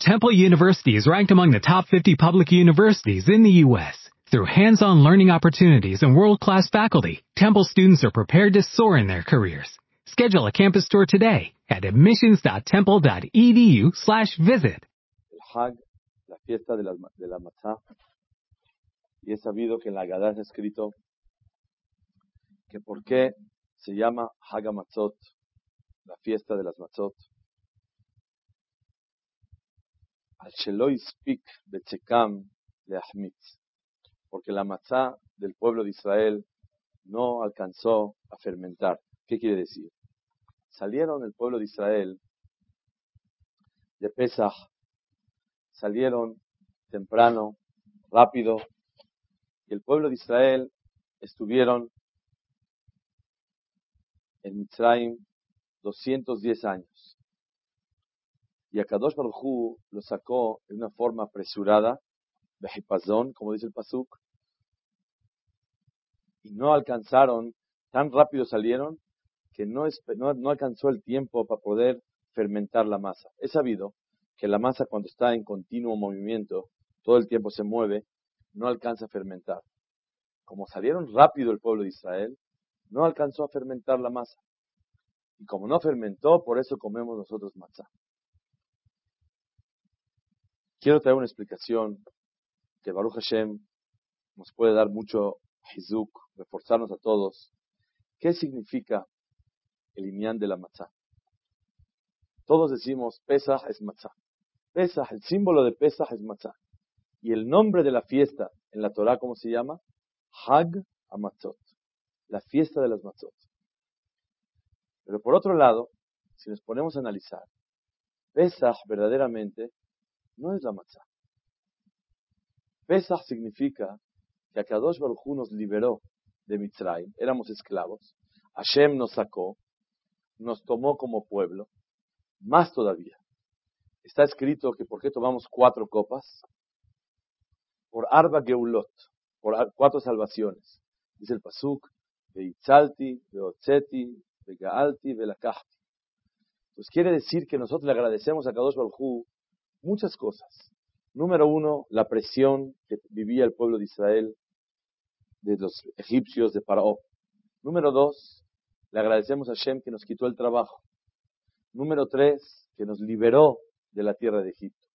Temple University is ranked among the top 50 public universities in the U.S. Through hands-on learning opportunities and world-class faculty, Temple students are prepared to soar in their careers. Schedule a campus tour today at admissions.temple.edu slash visit. El Hag, la fiesta de la, de la Matzah. Y es sabido que en la Gadá está escrito que por qué se llama Hag la fiesta de las Matzot. Al Sheloi Spik Bechekam de Ahmitz. Porque la matzá del pueblo de Israel no alcanzó a fermentar. ¿Qué quiere decir? Salieron el pueblo de Israel de Pesach, salieron temprano, rápido, y el pueblo de Israel estuvieron en Mitzrayim 210 años. Y Akadosh Baruj lo sacó de una forma apresurada, Behipazón, como dice el Pasuk, y no alcanzaron, tan rápido salieron, que no, alcanzó el tiempo para poder fermentar la masa. Es sabido que la masa cuando está en continuo movimiento, todo el tiempo se mueve, no alcanza a fermentar. Como salieron rápido el pueblo de Israel, no alcanzó a fermentar la masa. Y como no fermentó, por eso comemos nosotros matzah. Quiero traer una explicación que Baruch Hashem nos puede dar mucho hizuk, reforzarnos a todos. ¿Qué significa el imián de la matzah? Todos decimos Pesach es matzah. Pesach, el símbolo de Pesach es matzah. Y el nombre de la fiesta en la Torah, ¿cómo se llama? Hag Amatzot. La fiesta de las matzot. Pero por otro lado, si nos ponemos a analizar, Pesach verdaderamente no es la matzah. Pesach significa que Akadosh Baruj Hu nos liberó de Mitzrayim, éramos esclavos, Hashem nos sacó, nos tomó como pueblo, más todavía. Está escrito que por qué tomamos cuatro copas, por Arba Geulot, por cuatro salvaciones. Dice el Pasuk, de Itzalti, de Otzeti, de Gaalti, de. Pues quiere decir que nosotros le agradecemos a Kadosh Baruj muchas cosas. Número uno, la presión que vivía el pueblo de Israel de los egipcios de Paró. Número dos, le agradecemos a Shem que nos quitó el trabajo. Número tres, que nos liberó de la tierra de Egipto.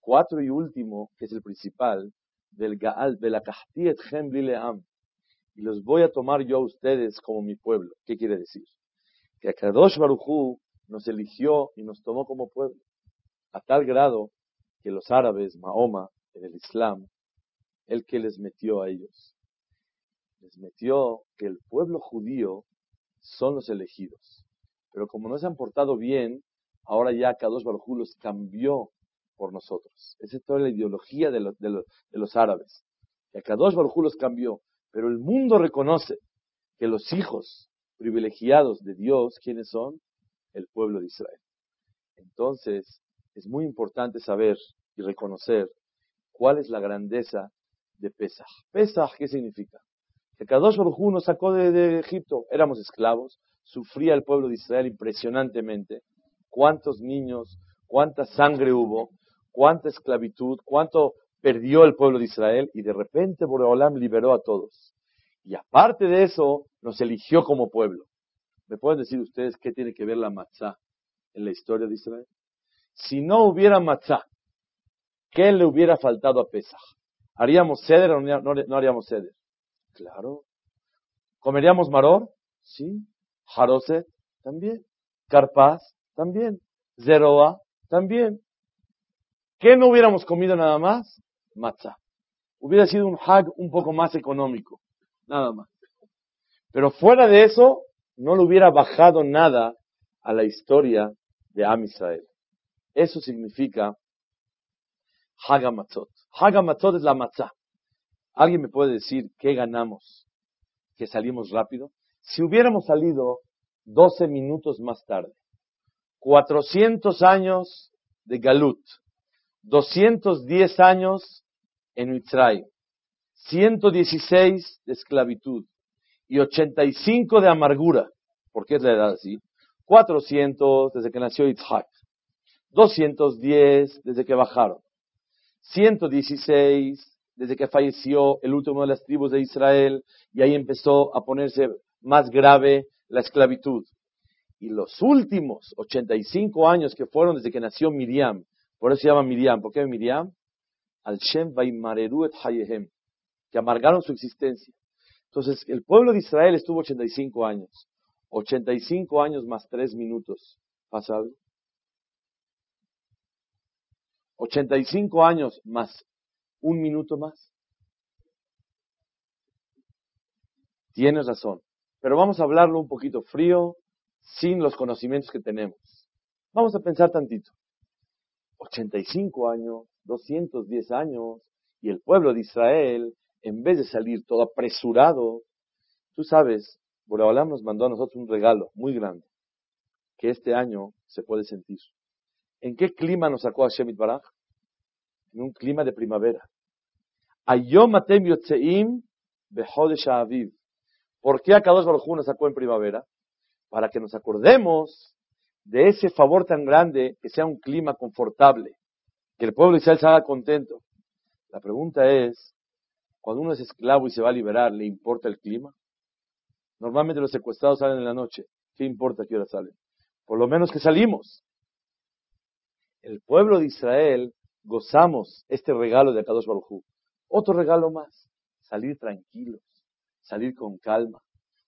Cuatro y último, que es el principal, del Gaal, de la Kahtiet. Y los voy a tomar yo a ustedes como mi pueblo. ¿Qué quiere decir? Que Kadosh Baruchú nos eligió y nos tomó como pueblo. A tal grado que los árabes, Mahoma, en el Islam, el que les metió a ellos. Les metió que el pueblo judío son los elegidos. Pero como no se han portado bien, ahora ya Kadosh Baruj los cambió por nosotros. Esa es toda la ideología de, los, árabes. Que Kadosh Baruj los cambió. Pero el mundo reconoce que los hijos privilegiados de Dios, ¿quiénes son? El pueblo de Israel. Entonces, es muy importante saber y reconocer cuál es la grandeza de Pesach. Pesach, ¿qué significa? Que Kadosh Baruj nos sacó de, Egipto, éramos esclavos, sufría el pueblo de Israel impresionantemente. ¿Cuántos niños, cuánta sangre hubo, cuánta esclavitud, cuánto perdió el pueblo de Israel? Y de repente Boreolam liberó a todos. Y aparte de eso, nos eligió como pueblo. ¿Me pueden decir ustedes qué tiene que ver la matzah en la historia de Israel? Si no hubiera matzah, ¿qué le hubiera faltado a Pesach? ¿Haríamos ceder o no, haríamos ceder? Claro. ¿Comeríamos maror? Sí. Jaroset? También. Carpaz? También. Zeroa? También. ¿Qué no hubiéramos comido nada más? Matzah. Hubiera sido un hag un poco más económico. Nada más. Pero fuera de eso, no le hubiera bajado nada a la historia de Am Israel. Eso significa Hagamatzot. Hagamatzot es la matzah. ¿Alguien me puede decir qué ganamos? ¿Que salimos rápido? Si hubiéramos salido 12 minutos más tarde, 400 años de Galut, 210 años en Mitzray, 116 de esclavitud y 85 de amargura, ¿por qué es la edad así? 400 desde que nació Yitzhak, 210 desde que bajaron. 116 desde que falleció el último de las tribus de Israel y ahí empezó a ponerse más grave la esclavitud. Y los últimos 85 años que fueron desde que nació Miriam, por eso se llama Miriam, ¿por qué Miriam? Al Shem et Hayehem, que amargaron su existencia. Entonces, el pueblo de Israel estuvo 85 años. 85 años más 3 minutos. ¿Pasa algo? 85 años más un minuto más. Tienes razón. Pero vamos a hablarlo un poquito frío, sin los conocimientos que tenemos. Vamos a pensar tantito. 85 años, 210 años, y el pueblo de Israel, en vez de salir todo apresurado, tú sabes, Boreolam nos mandó a nosotros un regalo muy grande, que este año se puede sentir. ¿En qué clima nos sacó Shemit Baraj? En un clima de primavera. Atem yotzeim. ¿Por qué Akadosh Baruj nos sacó en primavera? Para que nos acordemos de ese favor tan grande que sea un clima confortable, que el pueblo de Israel se haga contento. La pregunta es, cuando uno es esclavo y se va a liberar, ¿le importa el clima? Normalmente los secuestrados salen en la noche. ¿Qué importa qué hora salen? Por lo menos que salimos. El pueblo de Israel gozamos este regalo de Akadosh Baruj otro regalo más, salir tranquilos, salir con calma,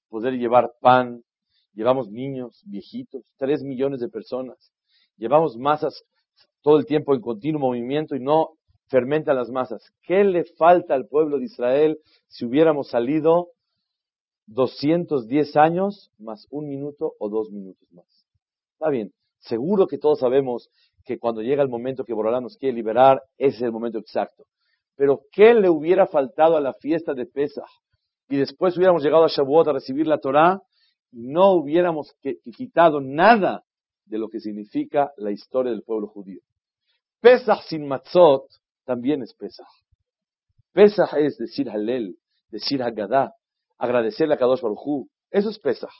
poder llevar pan, llevamos niños, viejitos, tres millones de personas, llevamos masas todo el tiempo en continuo movimiento y no fermenta las masas. ¿Qué le falta al pueblo de Israel si hubiéramos salido 210 años más un minuto o dos minutos más? Está bien, seguro que todos sabemos que cuando llega el momento que Borolán nos quiere liberar, ese es el momento exacto. Pero ¿qué le hubiera faltado a la fiesta de Pesach? Y después hubiéramos llegado a Shavuot a recibir la Torah y no hubiéramos quitado nada de lo que significa la historia del pueblo judío. Pesach sin matzot también es Pesach. Pesach es decir Halel, decir Haggadah, agradecerle a Kadosh Baruj Eso es Pesach.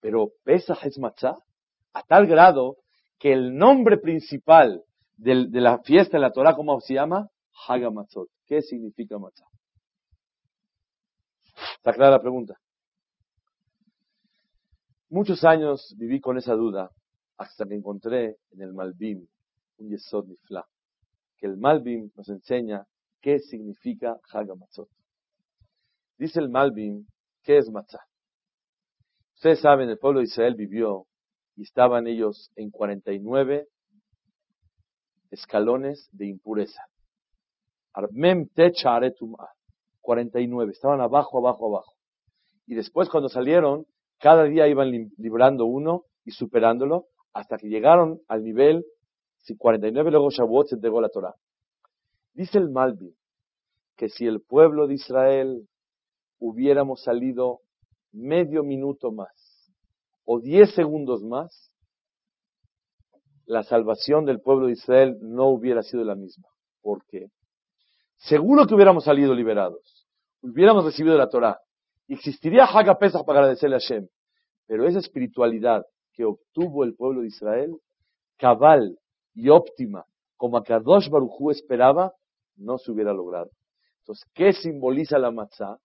Pero Pesach es matzah a tal grado que el nombre principal de, la fiesta de la Torah, ¿cómo se llama? Haga Matzot. ¿Qué significa matzah? ¿Está clara la pregunta? Muchos años viví con esa duda hasta que encontré en el Malbim un Yesod Nifla, que el Malbim nos enseña qué significa Haga Matzot. Dice el Malbim, ¿qué es matzah? Ustedes saben, el pueblo de Israel vivió y estaban ellos en 49 escalones de impureza. Armem Techa 49. Estaban abajo, abajo, abajo. Y después cuando salieron, cada día iban librando uno y superándolo hasta que llegaron al nivel 49, luego Shavuot se entregó la Torah. Dice el Malvi que si el pueblo de Israel hubiéramos salido medio minuto más o diez segundos más, la salvación del pueblo de Israel no hubiera sido la misma. ¿Por qué? seguro que hubiéramos salido liberados, hubiéramos recibido la Torah, existiría Haga Pesach para agradecerle a Hashem. Pero esa espiritualidad que obtuvo el pueblo de Israel, cabal y óptima, como a Kadosh Baruchú esperaba, no se hubiera logrado. Entonces, ¿qué simboliza la matzah?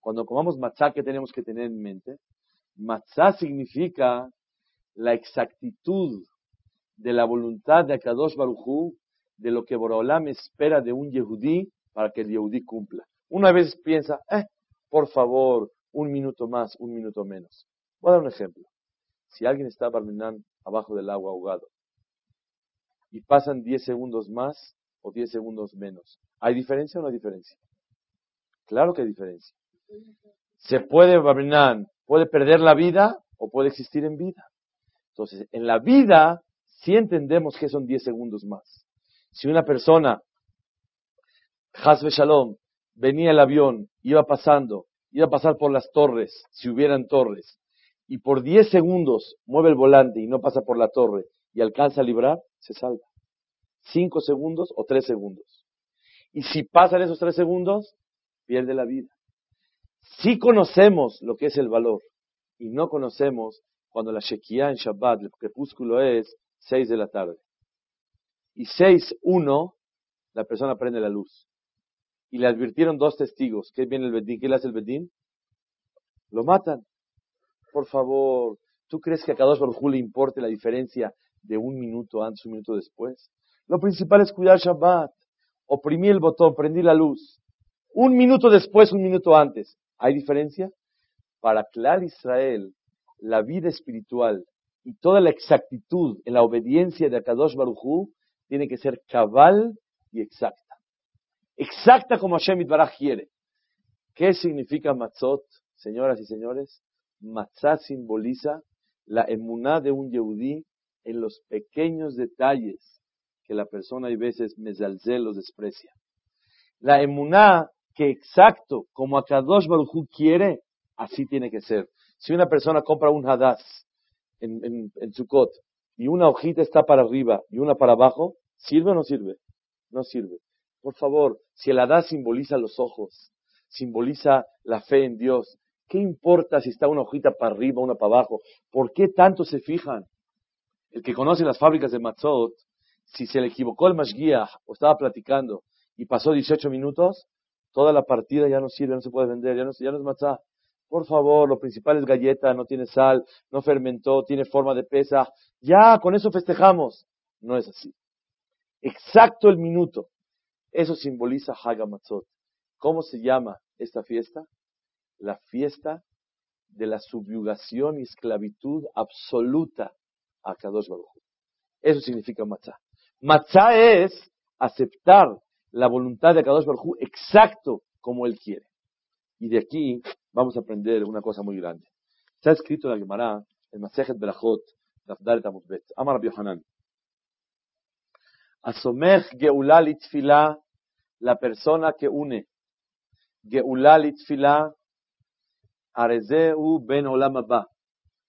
Cuando comamos matzah, ¿qué tenemos que tener en mente? Matzah significa la exactitud de la voluntad de Akadosh Baruchú de lo que Borolam espera de un Yehudí para que el Yehudí cumpla. Una vez piensa, eh, por favor, un minuto más, un minuto menos. Voy a dar un ejemplo. Si alguien está barminando abajo del agua ahogado y pasan 10 segundos más o 10 segundos menos, ¿hay diferencia o no hay diferencia? Claro que hay diferencia. Se puede barminar, puede perder la vida o puede existir en vida. Entonces, en la vida sí entendemos que son 10 segundos más. Si una persona, Hasbe Shalom, venía el avión, iba pasando, iba a pasar por las torres, si hubieran torres, y por 10 segundos mueve el volante y no pasa por la torre y alcanza a librar, se salva. 5 segundos o 3 segundos. Y si pasan esos 3 segundos, pierde la vida. Si conocemos lo que es el valor y no conocemos cuando la Shekiah en Shabbat, el crepúsculo es 6 de la tarde. y 6.1, la persona prende la luz. Y le advirtieron dos testigos. ¿Qué viene el Bedín? ¿Qué le hace el Bedín? Lo matan. Por favor, ¿tú crees que a Kadosh Baruj le importe la diferencia de un minuto antes, un minuto después? Lo principal es cuidar Shabbat. Oprimí el botón, prendí la luz. Un minuto después, un minuto antes. ¿Hay diferencia? Para Clar Israel, la vida espiritual y toda la exactitud en la obediencia de Akadosh Baruj tiene que ser cabal y exacta. Exacta como Hashem Itbaraj quiere. ¿Qué significa matzot, señoras y señores? Matzah simboliza la emuná de un yehudí en los pequeños detalles que la persona hay veces mezalzel los desprecia. La emuná que exacto como Akadosh Baruj quiere, así tiene que ser. Si una persona compra un hadass en, en, en Sukkot y una hojita está para arriba y una para abajo, ¿sirve o no sirve? No sirve. Por favor, si el hadass simboliza los ojos, simboliza la fe en Dios, ¿qué importa si está una hojita para arriba, una para abajo? ¿Por qué tanto se fijan? El que conoce las fábricas de Matzot, si se le equivocó el Mashgiach o estaba platicando y pasó 18 minutos, toda la partida ya no sirve, no se puede vender, ya no, ya no es matzah. Por favor, lo principal es galleta, no tiene sal, no fermentó, tiene forma de pesa. Ya, con eso festejamos. No es así. Exacto el minuto. Eso simboliza Hagamatzot. ¿Cómo se llama esta fiesta? La fiesta de la subyugación y esclavitud absoluta a Kadosh Baruj. Eso significa matzah. Matzah es aceptar la voluntad de Kadosh Baruj exacto como él quiere. Y de aquí vamos a aprender una cosa muy grande. Está escrito en la Gemara, en Masejet Berachot, Dafdaret Amutbet, Amar Yohanan. Asomech Geulá Litfila, la persona que une Geulá Litfila, Arezeu Ben Olam Abba.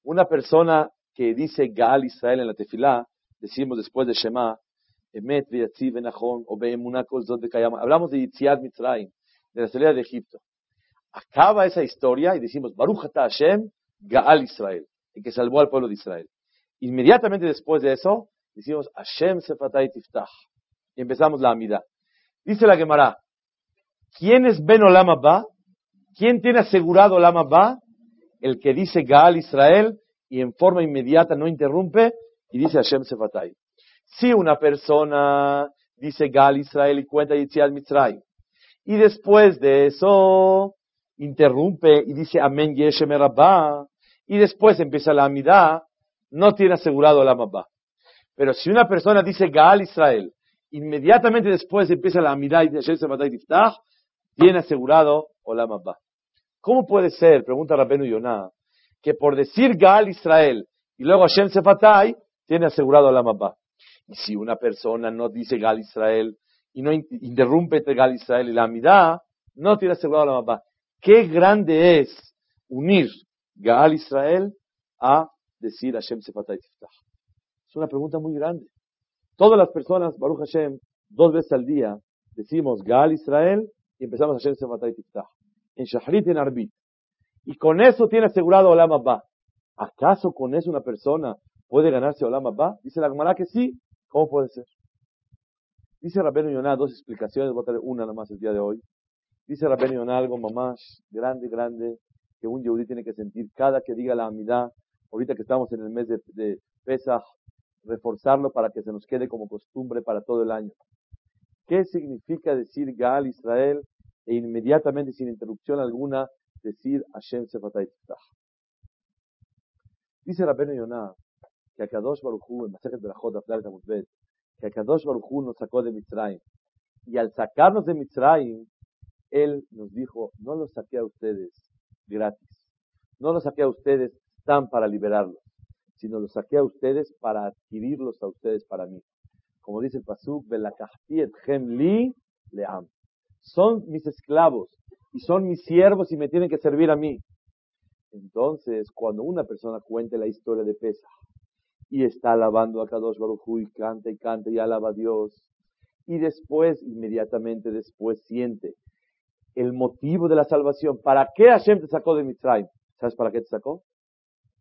Una persona que dice Gaal Israel en la tefilá, decimos después de Shema, Emet Kol Zot Hablamos de Yitziat Mitzrayim, de la salida de Egipto acaba esa historia y decimos, Baruch Hashem, Gaal Israel, el que salvó al pueblo de Israel. Inmediatamente después de eso, decimos, Hashem Sefatay Tiftach. Y empezamos la amida. Dice la Gemara, ¿quién es Ben Olam Abba? ¿Quién tiene asegurado Olam Abba? El que dice Gaal Israel y en forma inmediata no interrumpe y dice Hashem Sefatay. Si una persona dice Gaal Israel y cuenta Yitziat Mitzrayim, y después de eso interrumpe y dice Amén Yeshem Rabba, y después empieza la amidad, no tiene asegurado la Mabba. Pero si una persona dice Gaal Israel, inmediatamente después empieza la amidad y tiene asegurado Olam Abba. ¿Cómo puede ser, pregunta Rabenu Yonah, que por decir Gaal Israel y luego Hashem Sefatay, tiene asegurado Olam Abba? Y si una persona no dice Gaal Israel y no interrumpe entre Gaal Israel y la amidad, no tiene asegurado Olam Abba. Qué grande es unir Gaal Israel a decir Hashem Sefatay. Es una pregunta muy grande. Todas las personas, Baruch Hashem, dos veces al día, decimos Gaal Israel y empezamos Hashem Sefatay. En Shahrit en Arbit. Y con eso tiene asegurado Olam Abba. ¿Acaso con eso una persona puede ganarse Olam Abba? Dice la Gemara que sí. ¿Cómo puede ser? Dice Rabenu Yonah dos explicaciones, voy a traer una nada más el día de hoy. Dice Rabén Yonah algo mamás grande, grande, que un yehudí tiene que sentir cada que diga la amidad, ahorita que estamos en el mes de, de Pesach, reforzarlo para que se nos quede como costumbre para todo el año. ¿Qué significa decir Gaal Israel e inmediatamente, sin interrupción alguna, decir Hashem Sefatay Dice Rabén Yonah que Akadosh Baruj Hu, en Masejet Berachot, que Akadosh Baruj Hu nos sacó de Mitzrayim. Y al sacarnos de Mitzrayim, él nos dijo, no los saqué a ustedes gratis, no los saqué a ustedes tan para liberarlos, sino los saqué a ustedes para adquirirlos a ustedes para mí. Como dice el Pasuk, li leam. Son mis esclavos y son mis siervos y me tienen que servir a mí. Entonces, cuando una persona cuente la historia de Pesa y está alabando a Kadosh Baruj y canta y canta y alaba a Dios, y después, inmediatamente después, siente el motivo de la salvación. ¿Para qué Hashem te sacó de Mitzrayim? ¿Sabes para qué te sacó?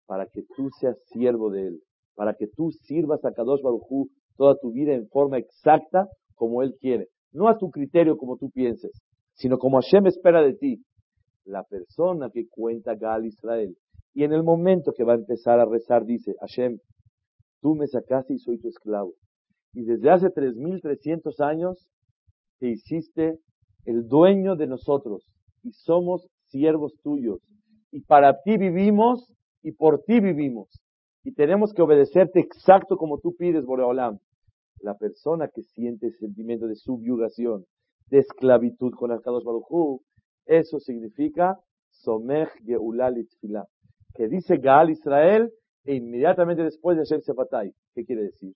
Para que tú seas siervo de Él. Para que tú sirvas a Kadosh Baruj toda tu vida en forma exacta como Él quiere. No a tu criterio como tú pienses, sino como Hashem espera de ti. La persona que cuenta Gal Israel. Y en el momento que va a empezar a rezar, dice, Hashem, tú me sacaste y soy tu esclavo. Y desde hace 3.300 años te hiciste el dueño de nosotros y somos siervos tuyos. Y para ti vivimos y por ti vivimos. Y tenemos que obedecerte exacto como tú pides, Boreolam. La persona que siente ese sentimiento de subyugación, de esclavitud con Arcados Barujú, eso significa Somech Geulal que dice Gaal Israel e inmediatamente después de Hashem Sefatay. ¿Qué quiere decir?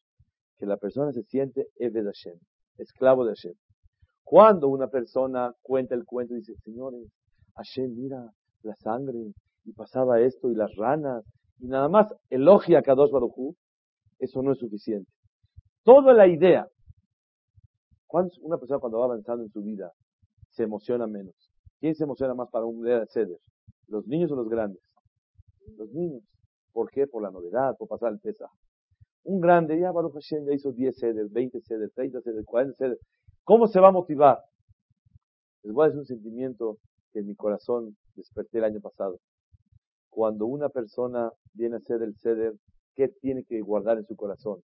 Que la persona se siente Eved Hashem, esclavo de Hashem. Cuando una persona cuenta el cuento y dice, señores, Hashem, mira la sangre, y pasaba esto, y las ranas, y nada más elogia a Kadosh Baruchu, eso no es suficiente. Toda la idea, una persona cuando va avanzando en su vida se emociona menos? ¿Quién se emociona más para un día de ceder? ¿Los niños o los grandes? Los niños. ¿Por qué? Por la novedad, por pasar el pesa. Un grande, ya Baruch Hashem ya hizo 10 ceder, 20 ceder, 30 ceder, 40 ceder. ¿Cómo se va a motivar? Les voy a decir un sentimiento que en mi corazón desperté el año pasado. Cuando una persona viene a ser el ceder, ¿qué tiene que guardar en su corazón?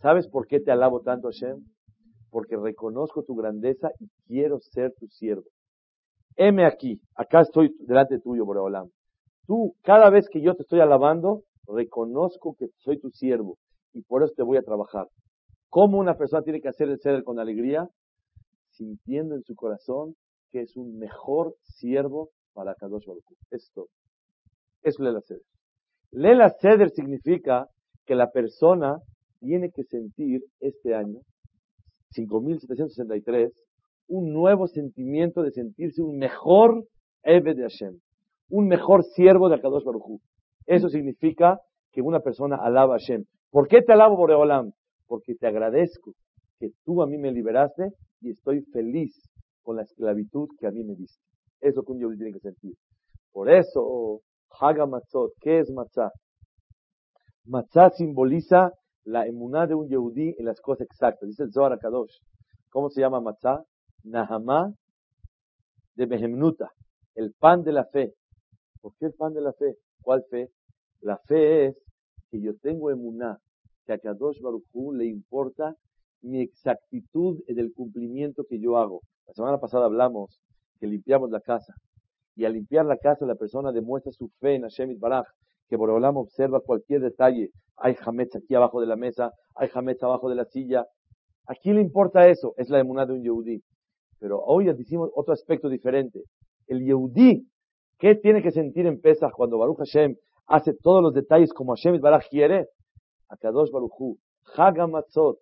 ¿Sabes por qué te alabo tanto, Hashem? Porque reconozco tu grandeza y quiero ser tu siervo. Heme aquí, acá estoy delante tuyo, Boreolam. Tú, cada vez que yo te estoy alabando, reconozco que soy tu siervo y por eso te voy a trabajar. ¿Cómo una persona tiene que hacer el ceder con alegría? Sintiendo en su corazón que es un mejor siervo para Kadosh Baruch Esto, es Lela Seder. Lela Seder significa que la persona tiene que sentir este año, 5763, un nuevo sentimiento de sentirse un mejor Eve de Hashem, un mejor siervo de Akadosh Baruj Eso significa que una persona alaba a Hashem. ¿Por qué te alabo, Boreolam? Porque te agradezco que tú a mí me liberaste y estoy feliz con la esclavitud que a mí me diste. Eso que un yehudí tiene que sentir. Por eso, Haga Matzot, ¿qué es Matzah? Matzah simboliza la emuná de un yehudí en las cosas exactas. Dice el Zohar. ¿Cómo se llama Matzah? Nahamá de Behemnuta, el pan de la fe. ¿Por qué el pan de la fe? ¿Cuál fe? La fe es que yo tengo emuná, que a Kadosh Baruchú le importa mi exactitud en el cumplimiento que yo hago. La semana pasada hablamos que limpiamos la casa. Y al limpiar la casa, la persona demuestra su fe en Hashem Baraj, que Borolam observa cualquier detalle. Hay hametz aquí abajo de la mesa, hay hametz abajo de la silla. ¿A quién le importa eso? Es la emuná de un yehudí. Pero hoy decimos otro aspecto diferente. El Yehudí, ¿qué tiene que sentir en Pesach cuando Baruch Hashem hace todos los detalles como Hashem Baraj quiere? Akadosh Baruchu, Hagamatzot,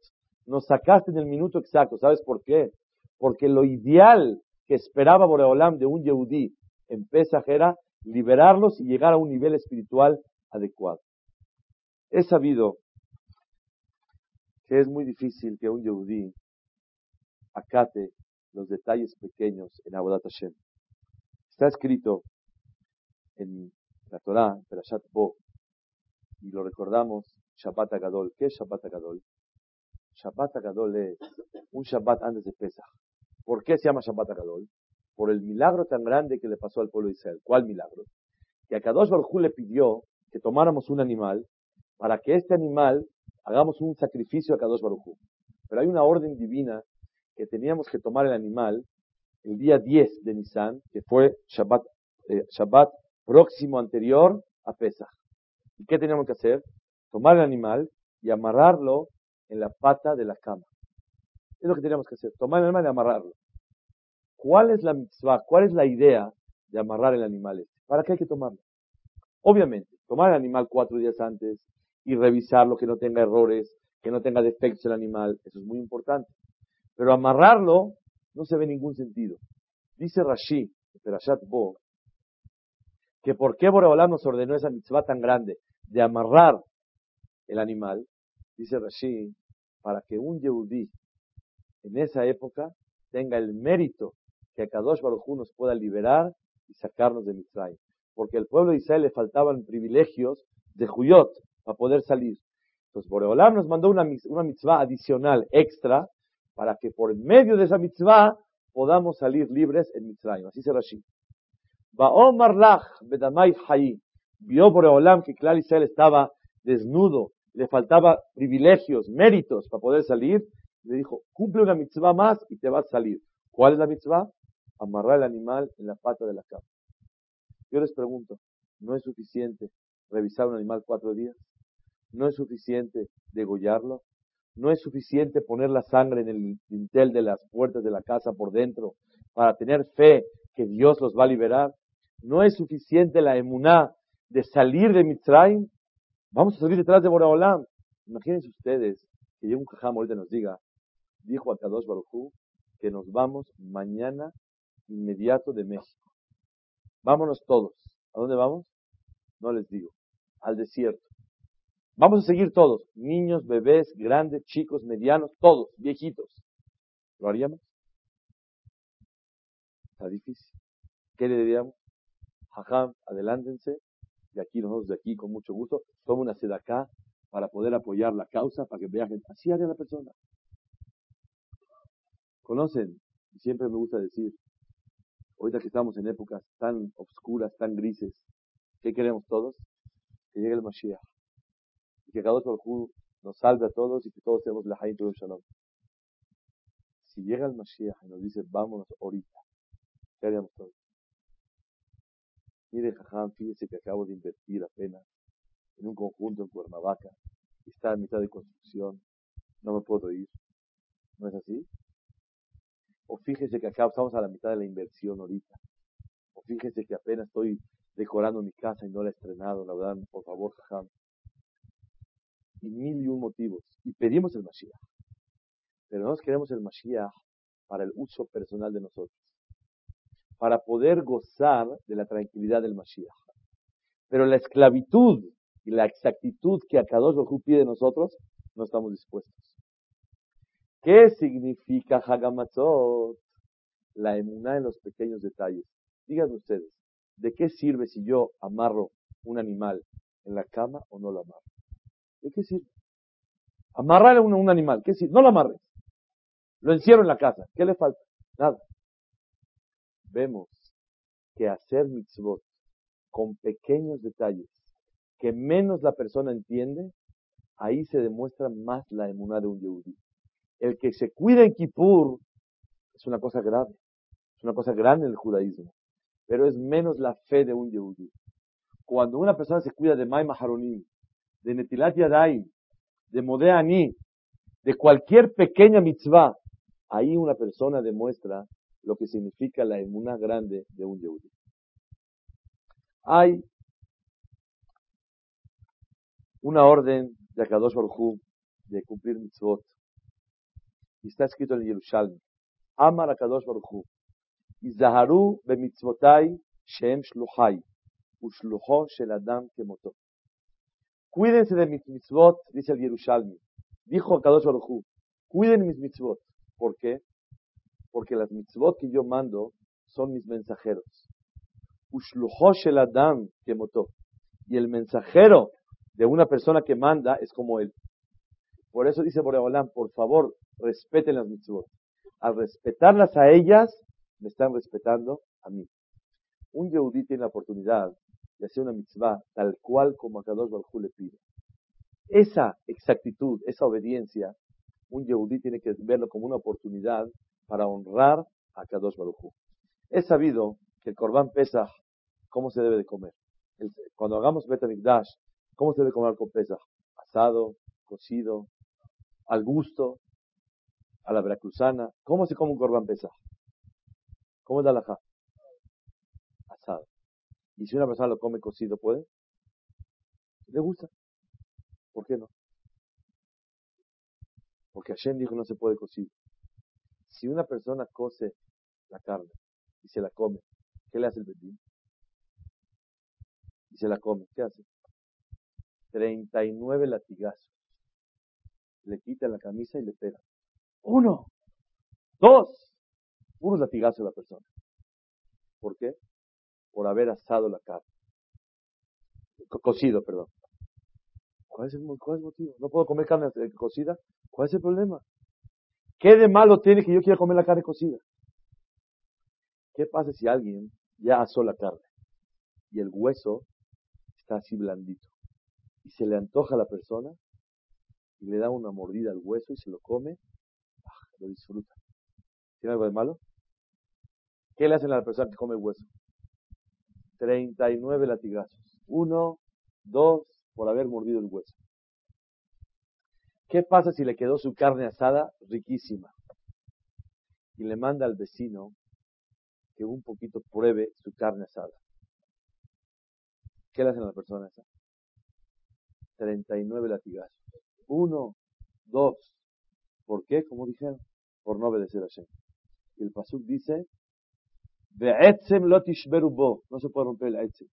nos sacaste en el minuto exacto. ¿Sabes por qué? Porque lo ideal que esperaba Boreolam de un Yehudí en Pesach era liberarlos y llegar a un nivel espiritual adecuado. He sabido que es muy difícil que un Yehudí acate los detalles pequeños en Abodat Hashem. Está escrito en la Torah, Perashat Bo, y lo recordamos, Shabbat Agadol. ¿Qué es Shabbat Agadol? Shabbat Agadol es un Shabbat antes de Pesach. ¿Por qué se llama Shabbat Agadol? Por el milagro tan grande que le pasó al pueblo de Israel. ¿Cuál milagro? Que a Kadosh Baruj le pidió que tomáramos un animal para que este animal hagamos un sacrificio a Kadosh Baruj Pero hay una orden divina que teníamos que tomar el animal el día 10 de Nisan, que fue Shabbat, eh, Shabbat próximo anterior a Pesach. ¿Y qué teníamos que hacer? Tomar el animal y amarrarlo en la pata de la cama. Es lo que teníamos que hacer, tomar el animal y amarrarlo. ¿Cuál es la mitzvah? ¿Cuál es la idea de amarrar el animal este? ¿Para qué hay que tomarlo? Obviamente, tomar el animal cuatro días antes y revisarlo, que no tenga errores, que no tenga defectos el animal, eso es muy importante. Pero amarrarlo no se ve ningún sentido. Dice Rashi, Perashat Bo, que por qué Boreolam nos ordenó esa mitzvah tan grande de amarrar el animal, dice Rashi, para que un Yehudí en esa época tenga el mérito que a Kadosh Baruj nos pueda liberar y sacarnos de Mitzrayim. Porque al pueblo de Israel le faltaban privilegios de Juyot para poder salir. Entonces, Boreolam nos mandó una, mitzvah adicional, extra, para que por medio de esa mitzvah podamos salir libres en Mitzrayim. Así se Rashi. Omar Lach Bedamay Hayi. Vio Boreolam que Klal Israel estaba desnudo, le faltaba privilegios, méritos para poder salir. Le dijo, cumple una mitzvah más y te vas a salir. ¿Cuál es la mitzvah? Amarrar el animal en la pata de la cama. Yo les pregunto, ¿no es suficiente revisar un animal cuatro días? ¿No es suficiente degollarlo? ¿No es suficiente poner la sangre en el dintel de las puertas de la casa por dentro para tener fe que Dios los va a liberar? ¿No es suficiente la emuná de salir de Mitzrayim? Vamos a salir detrás de Boraholam. Imagínense ustedes que llegue un jajam ahorita nos diga, dijo a Kadosh Baruj que nos vamos mañana inmediato de México. Vámonos todos. ¿A dónde vamos? No les digo. Al desierto. Vamos a seguir todos. Niños, bebés, grandes, chicos, medianos, todos, viejitos. ¿Lo haríamos? Está difícil. ¿Qué le diríamos? Jajam, adelántense. Y aquí nosotros de aquí, con mucho gusto, toma una sed acá para poder apoyar la causa, para que viajen. Así haría la persona. Conocen, y siempre me gusta decir, ahorita que estamos en épocas tan oscuras, tan grises, ¿qué queremos todos? Que llegue el Mashiach. Y que cada uno nos salve a todos y que todos tenemos la Haim Shalom. Si llega el Mashiach y nos dice, vámonos ahorita, ¿qué haríamos todos? Mire, Jajam, fíjese que acabo de invertir apenas en un conjunto en Cuernavaca, está a mitad de construcción, no me puedo ir. ¿No es así? O fíjese que acá estamos a la mitad de la inversión ahorita. O fíjese que apenas estoy decorando mi casa y no la he estrenado, la verdad, por favor, jajam. Y mil y un motivos. Y pedimos el Mashiach. Pero no queremos el Mashiach para el uso personal de nosotros. Para poder gozar de la tranquilidad del Mashiach. Pero la esclavitud y la exactitud que Akadosh Baruj pide de nosotros, no estamos dispuestos. ¿Qué significa Hagamatzot? La emuná en los pequeños detalles. Díganme ustedes, ¿de qué sirve si yo amarro un animal en la cama o no lo amarro? ¿De qué sirve? Amarrar un, un animal, ¿qué sirve? No lo amarres. Lo encierro en la casa. ¿Qué le falta? Nada. Vemos que hacer mitzvot con pequeños detalles que menos la persona entiende, ahí se demuestra más la emuná de un yehudí el que se cuida en Kippur es una cosa grave, es una cosa grande en el judaísmo, pero es menos la fe de un yehudí. Cuando una persona se cuida de May Maharonim, de Netilat Yadayim, de Modeani, de cualquier pequeña mitzvah, ahí una persona demuestra lo que significa la emuna grande de un yehudí. Hay una orden de Akadosh Baruj de cumplir mitzvot y está escrito en el Yerushalmi. Amar Akadosh Baruch Hu. Izaharu bemitzvotai shem shluchai. Ushlucho shel adam kemoto. Cuídense de mis mitzvot, dice el Yerushalmi. Dijo Akadosh Baruch Hu. Cuiden mis mitzvot. ¿Por qué? Porque las mitzvot que yo mando son mis mensajeros. Shel adam kemoto. Y el mensajero de una persona que manda es como él. Por eso dice Boreolam, por favor, respeten las mitzvot. Al respetarlas a ellas, me están respetando a mí. Un yehudí tiene la oportunidad de hacer una mitzvah tal cual como a Kadosh Baruj le pide. Esa exactitud, esa obediencia, un yehudí tiene que verlo como una oportunidad para honrar a Kadosh Baruj Es sabido que el Korban Pesach, ¿cómo se debe de comer? cuando hagamos Betamikdash, ¿cómo se debe comer con Pesach? Asado, cocido, al gusto, a la veracruzana. ¿Cómo se come un corbán pesaj? ¿Cómo es la alajá? Asado. ¿Y si una persona lo come cocido, puede? ¿Le gusta? ¿Por qué no? Porque Hashem dijo no se puede cocido. Si una persona cose la carne y se la come, ¿qué le hace el bedín? Y se la come, ¿qué hace? 39 latigazos. Le quita la camisa y le pega. Uno, dos, unos latigazos a la persona. ¿Por qué? Por haber asado la carne. cocido, perdón. ¿Cuál es, el, motivo? ¿No puedo comer carne cocida? ¿Cuál es el problema? ¿Qué de malo tiene que yo quiera comer la carne cocida? ¿Qué pasa si alguien ya asó la carne y el hueso está así blandito y se le antoja a la persona y le da una mordida al hueso y se lo come, ah, lo disfruta? ¿Tiene algo de malo? ¿Qué le hacen a la persona que come hueso? 39 latigazos. Uno, dos, por haber mordido el hueso. ¿Qué pasa si le quedó su carne asada riquísima? Y le manda al vecino que un poquito pruebe su carne asada. ¿Qué le hacen a la persona esa? 39 latigazos. Uno, dos. ¿Por qué? Como dijeron, por no obedecer a Shem. Y el Pasuk dice, no se puede romper el etzem.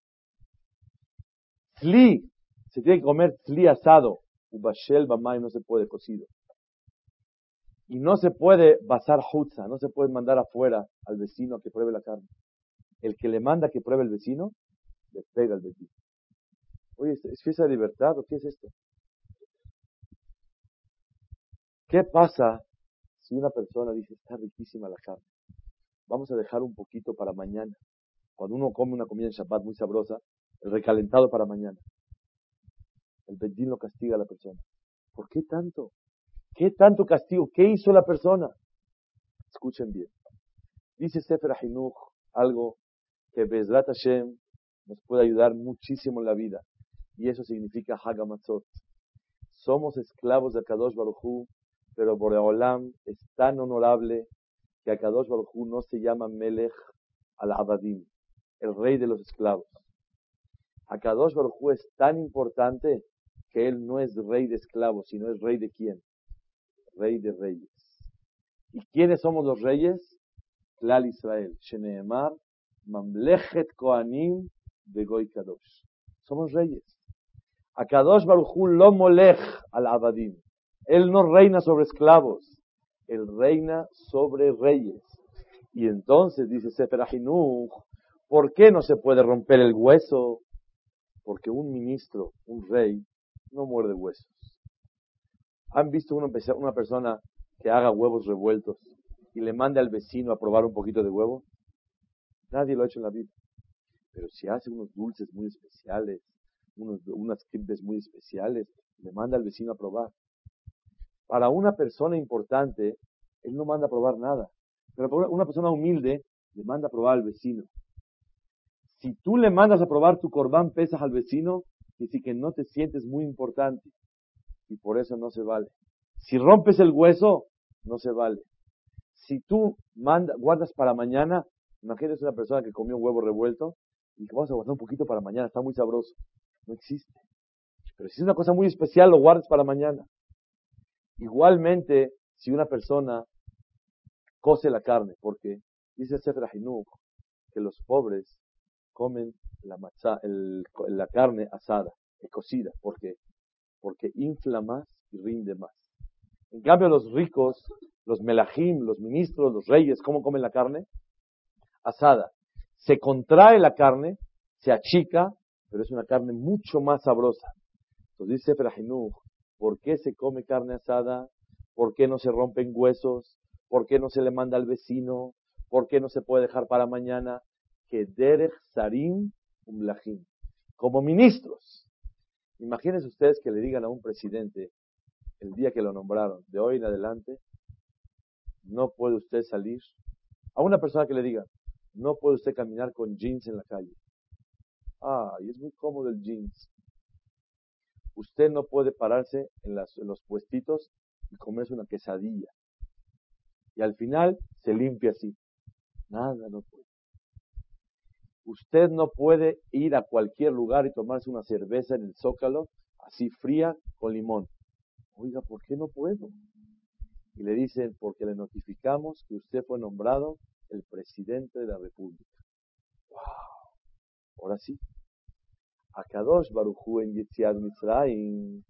Tzli, se tiene que comer tzli asado. Ubashel bamay no se puede cocido. Y no se puede basar hutza, no se puede mandar afuera al vecino a que pruebe la carne. El que le manda que pruebe el vecino, le pega al vecino. Oye, ¿es fiesta de libertad o qué es esto? ¿Qué pasa si una persona dice, está riquísima la carne? Vamos a dejar un poquito para mañana. Cuando uno come una comida en Shabbat muy sabrosa, el recalentado para mañana. El Bedín lo castiga a la persona. ¿Por qué tanto? ¿Qué tanto castigo? ¿Qué hizo la persona? Escuchen bien. Dice Sefer Ahinuch algo que Bezrat Hashem nos puede ayudar muchísimo en la vida. Y eso significa Hagamatzot. Somos esclavos de Kadosh Baruchu, pero Boreolam es tan honorable que Akadosh Baruj no se llama Melech al-Abadim, el rey de los esclavos. Akadosh Baruj es tan importante que él no es rey de esclavos, sino es rey de quién? Rey de reyes. ¿Y quiénes somos los reyes? Klal Israel, Sheneemar, Mamlechet Koanim, Begoy Kadosh. Somos reyes. Akadosh Baruj lo molech al-Abadim. Él no reina sobre esclavos el reina sobre reyes. Y entonces dice Sefer ¿por qué no se puede romper el hueso? Porque un ministro, un rey, no muerde huesos. ¿Han visto una, una persona que haga huevos revueltos y le mande al vecino a probar un poquito de huevo? Nadie lo ha hecho en la vida. Pero si hace unos dulces muy especiales, unos, unas cripes muy especiales, le manda al vecino a probar. Para una persona importante, él no manda a probar nada. Pero para una persona humilde, le manda a probar al vecino. Si tú le mandas a probar tu corbán pesas al vecino, dice que no te sientes muy importante. Y por eso no se vale. Si rompes el hueso, no se vale. Si tú manda, guardas para mañana, imagínate una persona que comió huevo revuelto y que vamos a guardar un poquito para mañana, está muy sabroso. No existe. Pero si es una cosa muy especial, lo guardas para mañana. Igualmente, si una persona cose la carne, porque dice Sefer que los pobres comen la, la carne asada, cocida, ¿por qué? Porque infla más y rinde más. En cambio, los ricos, los melajim, los ministros, los reyes, ¿cómo comen la carne? Asada. Se contrae la carne, se achica, pero es una carne mucho más sabrosa. Entonces dice Sefer ¿por qué se come carne asada? ¿Por qué no se rompen huesos? ¿Por qué no se le manda al vecino? ¿Por qué no se puede dejar para mañana? Como ministros. Imagínense ustedes que le digan a un presidente el día que lo nombraron, de hoy en adelante, no puede usted salir. A una persona que le diga, no puede usted caminar con jeans en la calle. Ah, y es muy cómodo el jeans. Usted no puede pararse en, en los puestitos y comerse una quesadilla. Y al final se limpia así. Nada, no puede. Usted no puede ir a cualquier lugar y tomarse una cerveza en el zócalo, así fría, con limón. Oiga, ¿por qué no puedo? Y le dicen, porque le notificamos que usted fue nombrado el presidente de la República. ¡Wow! Ahora sí. A Kadosh Baruchu en Yetziad Mitzrayim,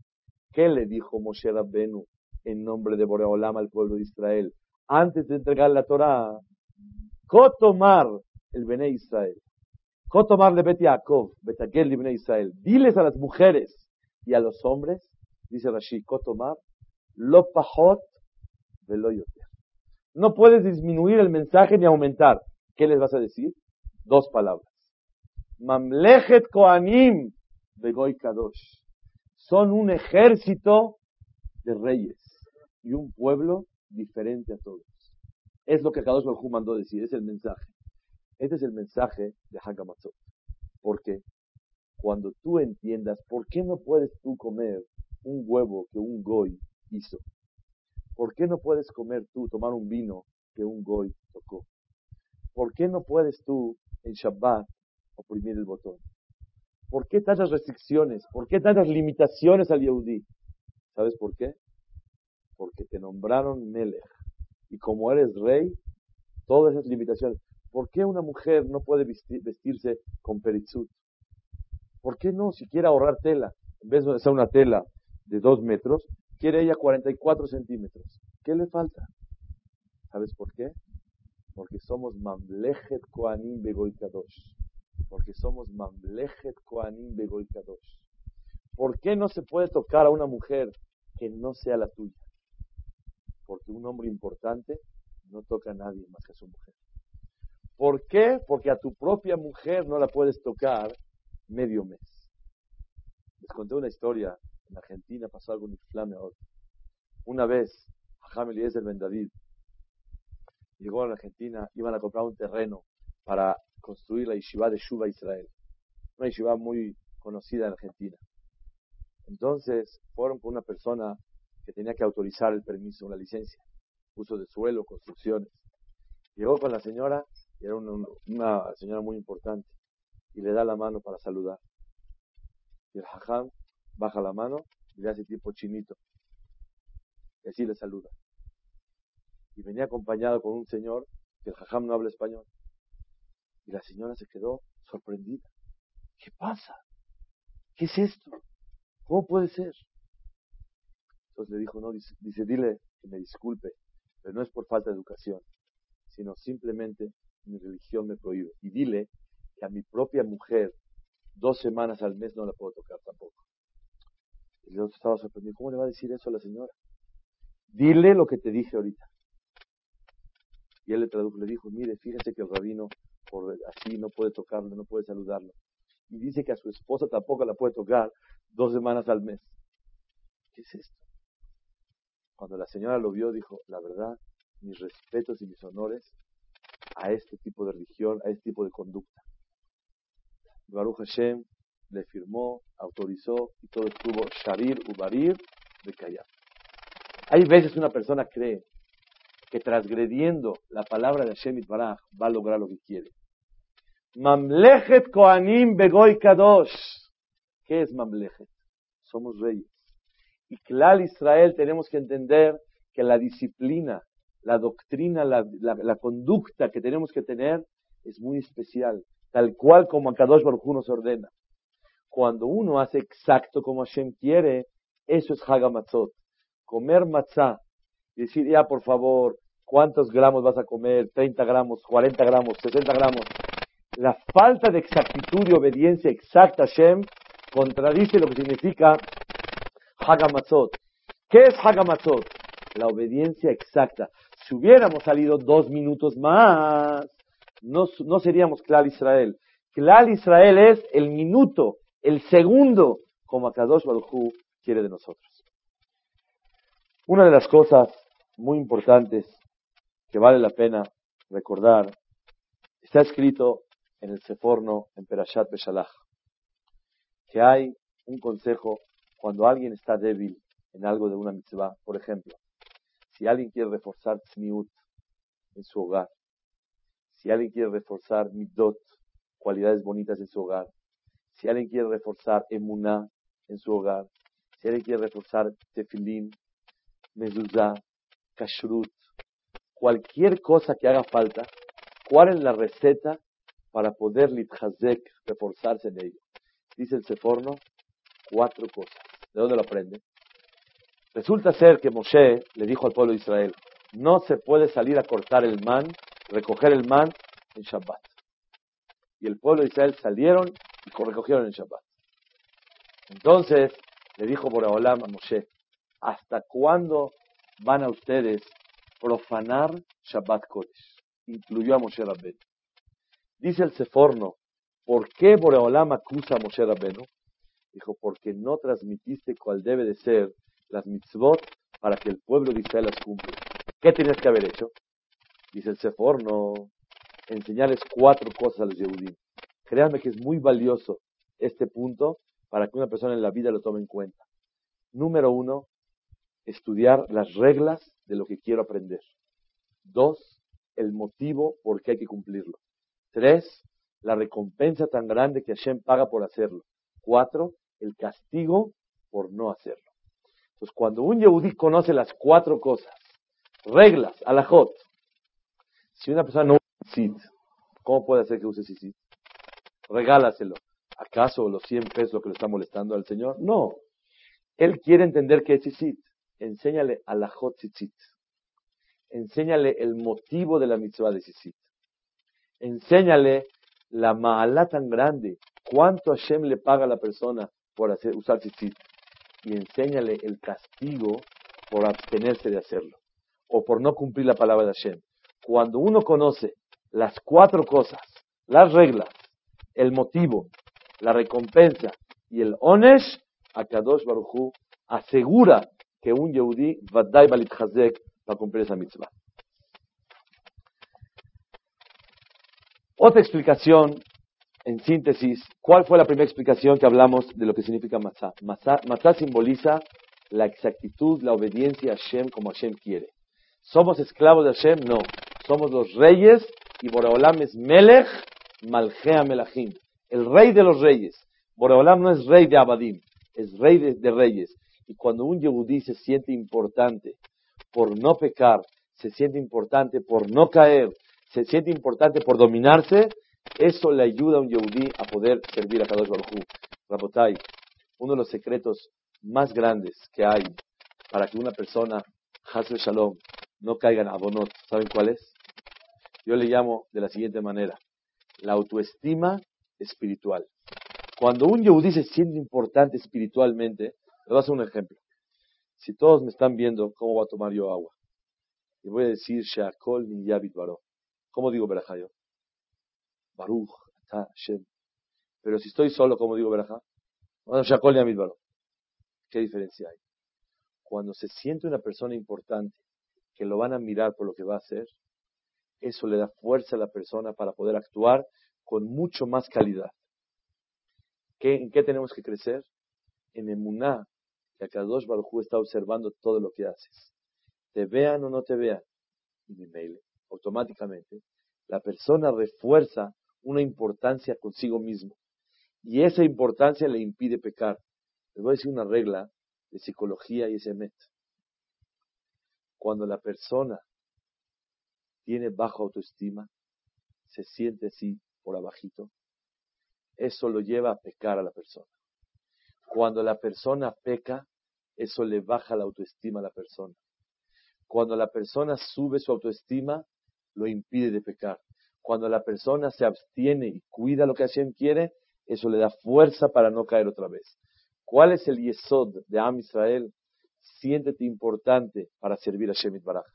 ¿qué le dijo Moshe Rabbenu? en nombre de Boreolam al pueblo de Israel. Antes de entregar la Torah, Kotomar el Bene Israel. Bet Yaakov, Betagel Israel. Diles a las mujeres Y a los hombres, dice Rashi Kotomar, lo pajot velo yoter. No puedes disminuir el mensaje ni aumentar. ¿Qué les vas a decir? Dos palabras. Mamlechet Koanim Begoy Kadosh. Son un ejército de reyes y un pueblo diferente a todos. Es lo que Kadosh Baruj mandó decir, es el mensaje. Este es el mensaje de Hakamatzot. Porque cuando tú entiendas por qué no puedes tú comer un huevo que un goy hizo, ¿por qué no puedes comer tú, tomar un vino que un goy tocó? ¿Por qué no puedes tú en Shabbat oprimir el botón? ¿Por qué tantas restricciones? ¿Por qué tantas limitaciones al Yehudi? ¿Sabes por qué? Porque te nombraron Melech. Y como eres rey, todas esas limitaciones. ¿Por qué una mujer no puede vestirse con peritzut? ¿Por qué no si quiere ahorrar tela? En vez de usar una tela de dos metros, quiere ella 44 centímetros. ¿Qué le falta? ¿Sabes por qué? Porque somos Mamlechet Koanim Begoy Kadosh. Porque somos Mamlechet Koanim Begoy Kadosh. ¿Por qué no se puede tocar a una mujer que no sea la tuya? Porque un hombre importante no toca a nadie más que a su mujer. ¿Por qué? Porque a tu propia mujer no la puedes tocar medio mes. Les conté una historia. En Argentina pasó algo inflame Una vez, Jajam Eliezer Ben David llegó a la Argentina, iban a comprar un terreno para construir la yeshiva de Shuba Israel. Una yeshiva muy conocida en Argentina. Entonces, fueron con una persona que tenía que autorizar el permiso, una licencia, uso de suelo, construcciones. Llegó con la señora era una, señora muy importante, y le da la mano para saludar. Y el hajam baja la mano y le hace tipo chinito. Y así le saluda. Y venía acompañado con un señor que el hajam no habla español. Y la señora se quedó sorprendida. ¿Qué pasa? ¿Qué es esto? ¿Cómo puede ser? Entonces le dijo, no, dice, dice, dile que me disculpe, pero no es por falta de educación, sino simplemente mi religión me prohíbe. Y dile que a mi propia mujer dos semanas al mes no la puedo tocar tampoco. Y yo estaba sorprendido. ¿Cómo le va a decir eso a la señora? Dile lo que te dije ahorita. Y él le tradujo, le dijo, mire, fíjese que el rabino por así no puede tocarlo, no puede saludarlo. Y dice que a su esposa tampoco la puede tocar dos semanas al mes. ¿Qué es esto? Cuando la señora lo vio, dijo, la verdad, mis respetos y mis honores a este tipo de religión, a este tipo de conducta. Baruch Hashem le firmó, autorizó y todo estuvo Sharir Ubarir de Kayab. Hay veces una persona cree que transgrediendo la palabra de Hashem Baraj va a lograr lo que quiere. Mamlechet Koanim Begoy Kadosh. ¿Qué es Mamlechet? Somos reyes. Y Klal Israel tenemos que entender que la disciplina la doctrina, la, la, conducta que tenemos que tener es muy especial, tal cual como Akadosh Baruj Hu nos ordena. Cuando uno hace exacto como Hashem quiere, eso es Hagamatzot. Comer matzah y decir, ya por favor, ¿cuántos gramos vas a comer? ¿30 gramos, 40 gramos, 60 gramos? La falta de exactitud y obediencia exacta a Hashem contradice lo que significa Hagamatzot. ¿Qué es Hagamatzot? La obediencia exacta. Si hubiéramos salido dos minutos más, no, no seríamos Klal Israel. Klal Israel es el minuto, el segundo, como Akadosh Baruj quiere de nosotros. Una de las cosas muy importantes que vale la pena recordar está escrito en el Seforno, en Perashat Beshalach, que hay un consejo cuando alguien está débil en algo de una mitzvah, por ejemplo, si alguien quiere reforzar tzmiut en su hogar, si alguien quiere reforzar midot, cualidades bonitas en su hogar, si alguien quiere reforzar emuná en su hogar, si alguien quiere reforzar tefilín, mezuzá, kashrut, cualquier cosa que haga falta, ¿cuál es la receta para poder litchazek, reforzarse en ello? Dice el Seforno, cuatro cosas. ¿De dónde lo aprende? Resulta ser que Moshe le dijo al pueblo de Israel, no se puede salir a cortar el man, recoger el man en Shabbat. Y el pueblo de Israel salieron y recogieron en Shabbat. Entonces, le dijo Boraholam a Moshe, ¿hasta cuándo van a ustedes profanar Shabbat Kodesh? Incluyó a Moshe Rabbeinu. Dice el Seforno, ¿por qué Boreolam acusa a Moshe Rabbeinu? Dijo, porque no transmitiste cuál debe de ser las mitzvot para que el pueblo de Israel las cumpla. ¿Qué tienes que haber hecho? Dice el Seforno, enseñarles cuatro cosas a los Yehudim. Créanme que es muy valioso este punto para que una persona en la vida lo tome en cuenta. Número uno, estudiar las reglas de lo que quiero aprender. Dos, el motivo por qué hay que cumplirlo. Tres, la recompensa tan grande que Hashem paga por hacerlo. Cuatro, el castigo por no hacerlo. Entonces, cuando un Yehudí conoce las cuatro cosas, reglas, alajot, si una persona no usa sit, ¿cómo puede hacer que use sit? Regálaselo. ¿Acaso los 100 pesos que le está molestando al Señor? No. Él quiere entender qué es sit. Enséñale alajot tzitzit. Enséñale el motivo de la mitzvah de tzitzit. Enséñale la ma'alá tan grande, cuánto Hashem le paga a la persona por hacer, usar tzitzit, y enséñale el castigo por abstenerse de hacerlo, o por no cumplir la palabra de Hashem. Cuando uno conoce las cuatro cosas, las reglas, el motivo, la recompensa y el onesh, Akadosh Baruchu asegura que un Yehudi va a cumplir esa mitzvah. Otra explicación, en síntesis, ¿cuál fue la primera explicación que hablamos de lo que significa matzah? Matzah, simboliza la exactitud, la obediencia a Hashem como Hashem quiere. ¿Somos esclavos de Hashem? No. Somos los reyes y Boreolam es Melech Malchea Melachim, el rey de los reyes. Boreolam no es rey de Abadim, es rey de, reyes. Y cuando un Yehudí se siente importante por no pecar, se siente importante por no caer, se siente importante por dominarse, eso le ayuda a un Yehudí a poder servir a Kadosh Baruj Rabotai, uno de los secretos más grandes que hay para que una persona, Hasbe Shalom, no caiga en abonot, ¿saben cuál es? Yo le llamo de la siguiente manera, la autoestima espiritual. Cuando un Yehudí se siente importante espiritualmente, le voy a hacer un ejemplo. Si todos me están viendo, ¿cómo va a tomar yo agua? Y voy a decir, Shakol ni Yabit Baro. ¿Cómo digo Berajá Baruch, Hashem. Pero si estoy solo, ¿cómo digo Berajá? ¿Qué diferencia hay? Cuando se siente una persona importante, que lo van a mirar por lo que va a hacer, eso le da fuerza a la persona para poder actuar con mucho más calidad. ¿En qué tenemos que crecer? En Emuná, que Akadosh Baruj está observando todo lo que haces. Te vean o no te vean. Y automáticamente, la persona refuerza una importancia consigo mismo. Y esa importancia le impide pecar. Les voy a decir una regla de psicología y ese met. Cuando la persona tiene baja autoestima, se siente así por abajito, eso lo lleva a pecar a la persona. Cuando la persona peca, eso le baja la autoestima a la persona. Cuando la persona sube su autoestima, lo impide de pecar. Cuando la persona se abstiene y cuida lo que Hashem quiere, eso le da fuerza para no caer otra vez. ¿Cuál es el yesod de Am Israel? Siéntete importante para servir a Shemit Baraj.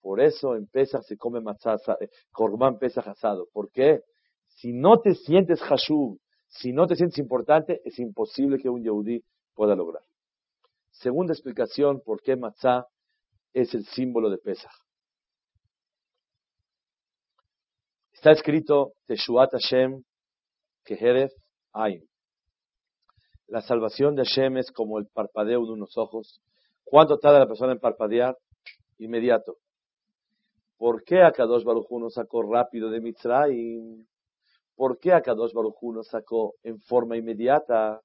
Por eso en Pesach se come matzah, eh, korban Pesach asado. ¿Por qué? Si no te sientes hashub, si no te sientes importante, es imposible que un yehudí pueda lograr. Segunda explicación por qué matzah es el símbolo de Pesach. Está escrito Teshuat Hashem Keheref Ain. La salvación de Hashem es como el parpadeo de unos ojos. ¿Cuánto tarda la persona en parpadear? Inmediato. ¿Por qué Akadosh Baruj Hu nos sacó rápido de Mitzrayim? ¿Por qué Akadosh Baruj Hu nos sacó en forma inmediata?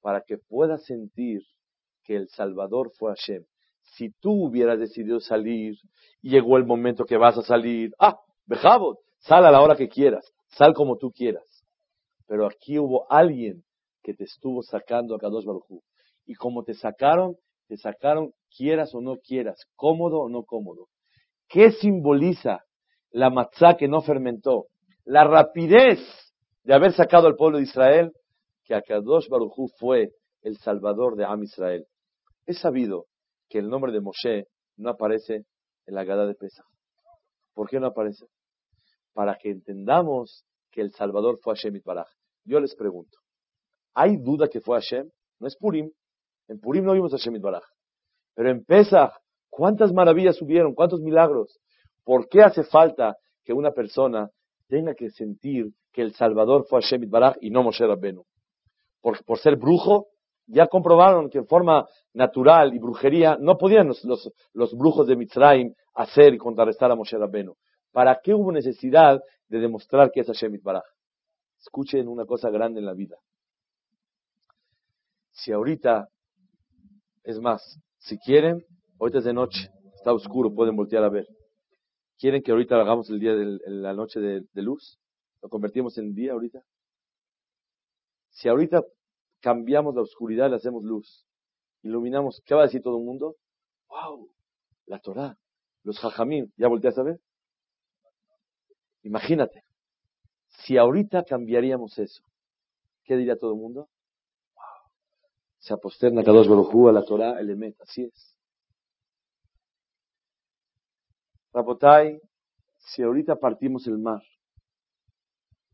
Para que pueda sentir que el Salvador fue Hashem. Si tú hubieras decidido salir y llegó el momento que vas a salir, ah, Bejabot, sal a la hora que quieras, sal como tú quieras. Pero aquí hubo alguien que te estuvo sacando a Kadosh Baruj Y como te sacaron, te sacaron quieras o no quieras, cómodo o no cómodo. ¿Qué simboliza la matzá que no fermentó? La rapidez de haber sacado al pueblo de Israel, que Akadosh Baruj fue el Salvador de Am Israel. Es sabido que el nombre de Moshe no aparece en la Gada de Pesach. ¿Por qué no aparece? Para que entendamos que el Salvador fue Hashem Itbaraj. Yo les pregunto, ¿hay duda que fue Hashem? No es Purim. En Purim no vimos a Hashem Itbaraj. Pero en Pesach, ¿cuántas maravillas hubieron? ¿Cuántos milagros? ¿Por qué hace falta que una persona tenga que sentir que el Salvador fue Hashem Itbaraj y no Moshe Rabbenu? Por, ser brujo, ya comprobaron que en forma natural y brujería no podían los, los, brujos de Mitzrayim hacer y contrarrestar a Moshe Rabbenu. ¿Para qué hubo necesidad de demostrar que es Hashem Itbaraj? Escuchen una cosa grande en la vida. Si ahorita, es más, si quieren, ahorita es de noche, está oscuro, pueden voltear a ver. ¿Quieren que ahorita hagamos el día de la noche de, luz? ¿Lo convertimos en día ahorita? Si ahorita cambiamos la oscuridad le hacemos luz. Iluminamos. ¿Qué va a decir todo el mundo? ¡Wow! La Torah. Los jajamín. ¿Ya volteas a ver? Imagínate. Si ahorita cambiaríamos eso, ¿qué diría todo el mundo? ¡Wow! Se aposterna dos Barujú a la Torah, el Emet. Así es. Rabotai, si ahorita partimos el mar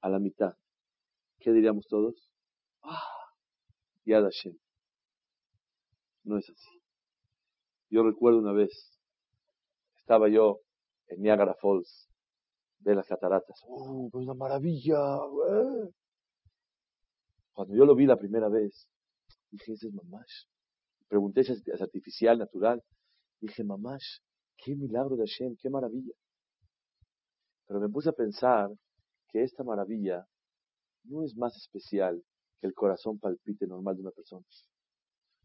a la mitad, ¿qué diríamos todos? ¡Ah! Yad Hashem. No es así. Yo recuerdo una vez, estaba yo en Niagara Falls, de las cataratas. ¡Oh, pues una maravilla! Cuando yo lo vi la primera vez, dije, ese es mamash. Pregunté si es artificial, natural. Dije, mamash, qué milagro de Hashem, qué maravilla. Pero me puse a pensar que esta maravilla no es más especial que el corazón palpite normal de una persona.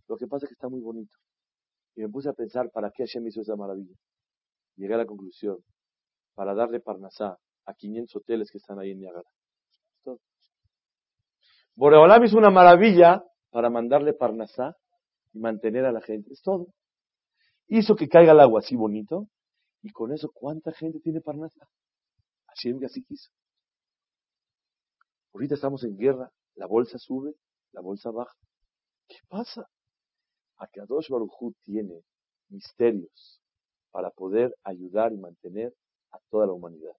Lo que pasa es que está muy bonito. Y me puse a pensar, ¿para qué Hashem hizo esa maravilla? Llegué a la conclusión, para darle parnasá a 500 hoteles que están ahí en Niagara. Boreolam hizo una maravilla para mandarle parnasá y mantener a la gente. Es todo. Hizo que caiga el agua así bonito y con eso, ¿cuánta gente tiene parnasá? Hashem así quiso. Ahorita estamos en guerra la bolsa sube, la bolsa baja. ¿Qué pasa? Akadosh Baruj tiene misterios para poder ayudar y mantener a toda la humanidad.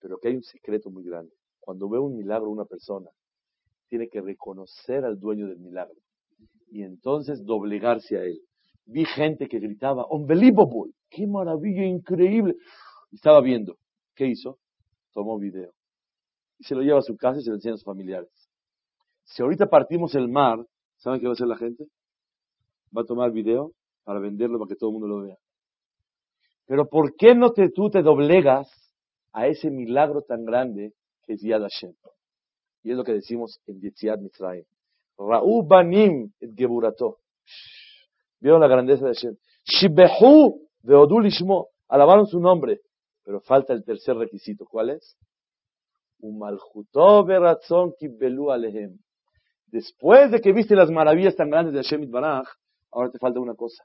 Pero que hay un secreto muy grande. Cuando ve un milagro una persona, tiene que reconocer al dueño del milagro y entonces doblegarse a él. Vi gente que gritaba, unbelievable, qué maravilla, increíble. estaba viendo. ¿Qué hizo? Tomó video y se lo lleva a su casa y se lo enseña a sus familiares. Si ahorita partimos el mar, ¿saben qué va a hacer la gente? Va a tomar video para venderlo para que todo el mundo lo vea. Pero ¿por qué no te, tú te doblegas a ese milagro tan grande que es Yad Hashem? Y es lo que decimos en Yetziat Mitzrayim. Ra'u banim et geburato. Vieron la grandeza de Hashem. Shibehu veodu lishmo. Alabaron su nombre. Pero falta el tercer requisito. ¿Cuál es? Después de que viste las maravillas tan grandes de Hashem Baraj, ahora te falta una cosa.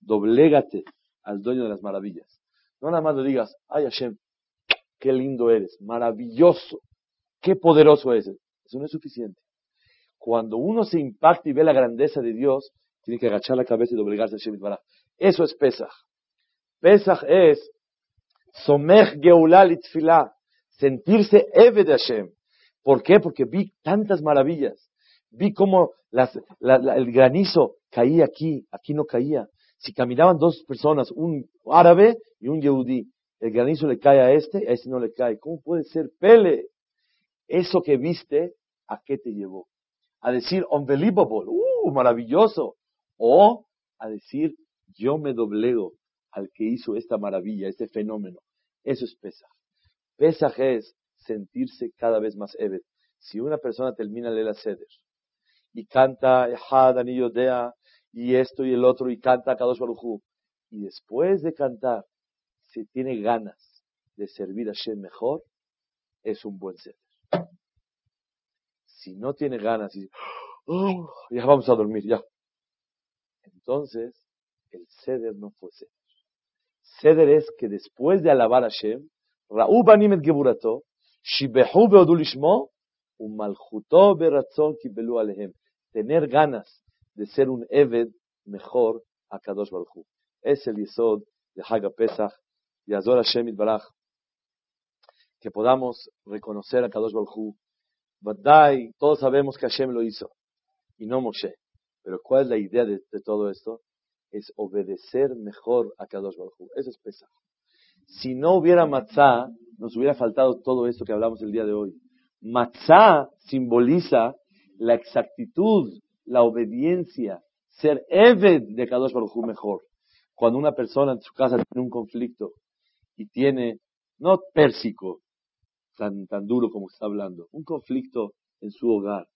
Doblégate al dueño de las maravillas. No nada más le digas, ay Hashem, qué lindo eres, maravilloso, qué poderoso eres. Eso no es suficiente. Cuando uno se impacta y ve la grandeza de Dios, tiene que agachar la cabeza y doblegarse a Hashem Baraj. Eso es Pesach. Pesach es Somech Geulal Itfilah sentirse Eve de Hashem. ¿Por qué? Porque vi tantas maravillas. Vi cómo el granizo caía aquí, aquí no caía. Si caminaban dos personas, un árabe y un yehudí, el granizo le cae a este, a este no le cae. ¿Cómo puede ser pele? Eso que viste, ¿a qué te llevó? A decir unbelievable, uh, maravilloso. O a decir, yo me doblego al que hizo esta maravilla, este fenómeno. Eso es pesa. Pesaj es sentirse cada vez más Eved. Si una persona termina la Seder y canta Ehad Yodea y esto y el otro y canta Kadosh Baruchu y después de cantar se tiene ganas de servir a Shem mejor, es un buen Seder. Si no tiene ganas y oh, ya vamos a dormir, ya. Entonces, el Seder no fue Seder. Seder es que después de alabar a Shem, ראו בנים את גבורתו, שיבחו והודו לשמו, ומלכותו ברצון קיבלו עליהם. tener ganas de ser un Eved mejor a Kadosh Baruch Hu. Es el Yesod de Haga Pesach y Azor Hashem Baraj. Que podamos reconocer a Kadosh Baruch Hu. todos sabemos que Hashem lo hizo y no Moshe. Pero ¿cuál es la idea de, todo esto? Es obedecer mejor a Kadosh Baruch Hu. Eso es Pesach. Si no hubiera matzah, nos hubiera faltado todo esto que hablamos el día de hoy. Matzah simboliza la exactitud, la obediencia, ser Eved de Kadosh Baruj mejor. Cuando una persona en su casa tiene un conflicto y tiene, no pérsico, tan, tan duro como está hablando, un conflicto en su hogar,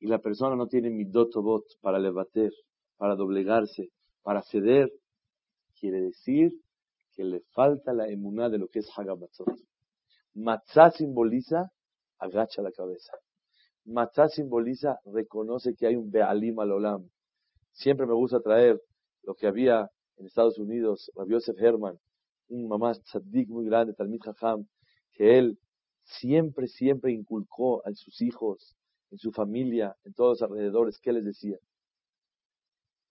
y la persona no tiene midotobot para levater, para doblegarse, para ceder, quiere decir que le falta la emuná de lo que es Hagabatzot. Matzah simboliza, agacha la cabeza. Matzah simboliza, reconoce que hay un Be'alim al Olam. Siempre me gusta traer lo que había en Estados Unidos, Rabbi Yosef Herman, un mamá tzaddik muy grande, Talmid Jajam, que él siempre, siempre inculcó a sus hijos, en su familia, en todos los alrededores, ¿qué les decía?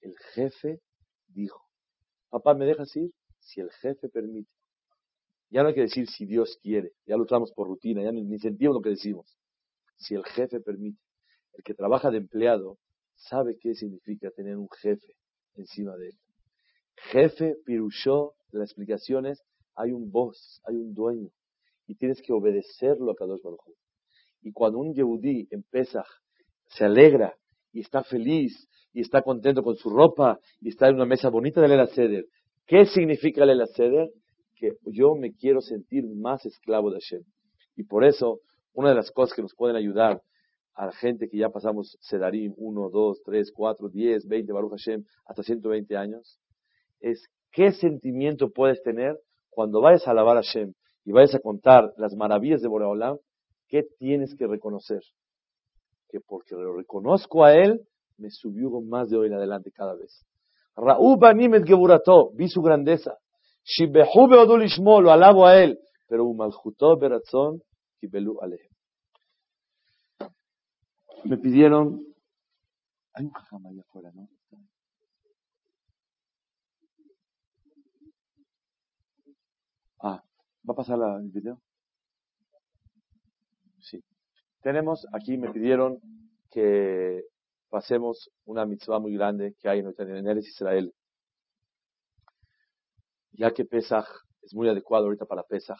El jefe dijo, papá, ¿me dejas ir? Si el jefe permite. Ya no hay que decir si Dios quiere, ya lo usamos por rutina, ya ni sentimos lo que decimos. Si el jefe permite. El que trabaja de empleado sabe qué significa tener un jefe encima de él. Jefe, pirushó, la explicación es, hay un boss, hay un dueño, y tienes que obedecerlo a Kadosh Baruj Y cuando un Yehudí en Pesach se alegra y está feliz y está contento con su ropa y está en una mesa bonita de Lela Seder, ¿qué significa Lela Seder? que yo me quiero sentir más esclavo de Hashem. Y por eso, una de las cosas que nos pueden ayudar a la gente que ya pasamos Sedarim 1, 2, 3, 4, 10, 20, Baruch Hashem, hasta 120 años, es qué sentimiento puedes tener cuando vayas a alabar a Hashem y vayas a contar las maravillas de Boreolam, ¿qué tienes que reconocer? Que porque lo reconozco a Él, me subió más de hoy en adelante cada vez. Ra'uba Nimet Geburato, vi su grandeza. Shibehu beodu lishmo, lo alabo a él, pero umaljuto beratzon kibelu alejem. Me pidieron, hay un jajam ahí afuera, ¿no? Ah, ¿va a pasar la, el video? Sí. Tenemos, aquí me pidieron que pasemos una mitzvah muy grande que hay en, en Eres Israel ya que Pesach es muy adecuado ahorita para Pesach.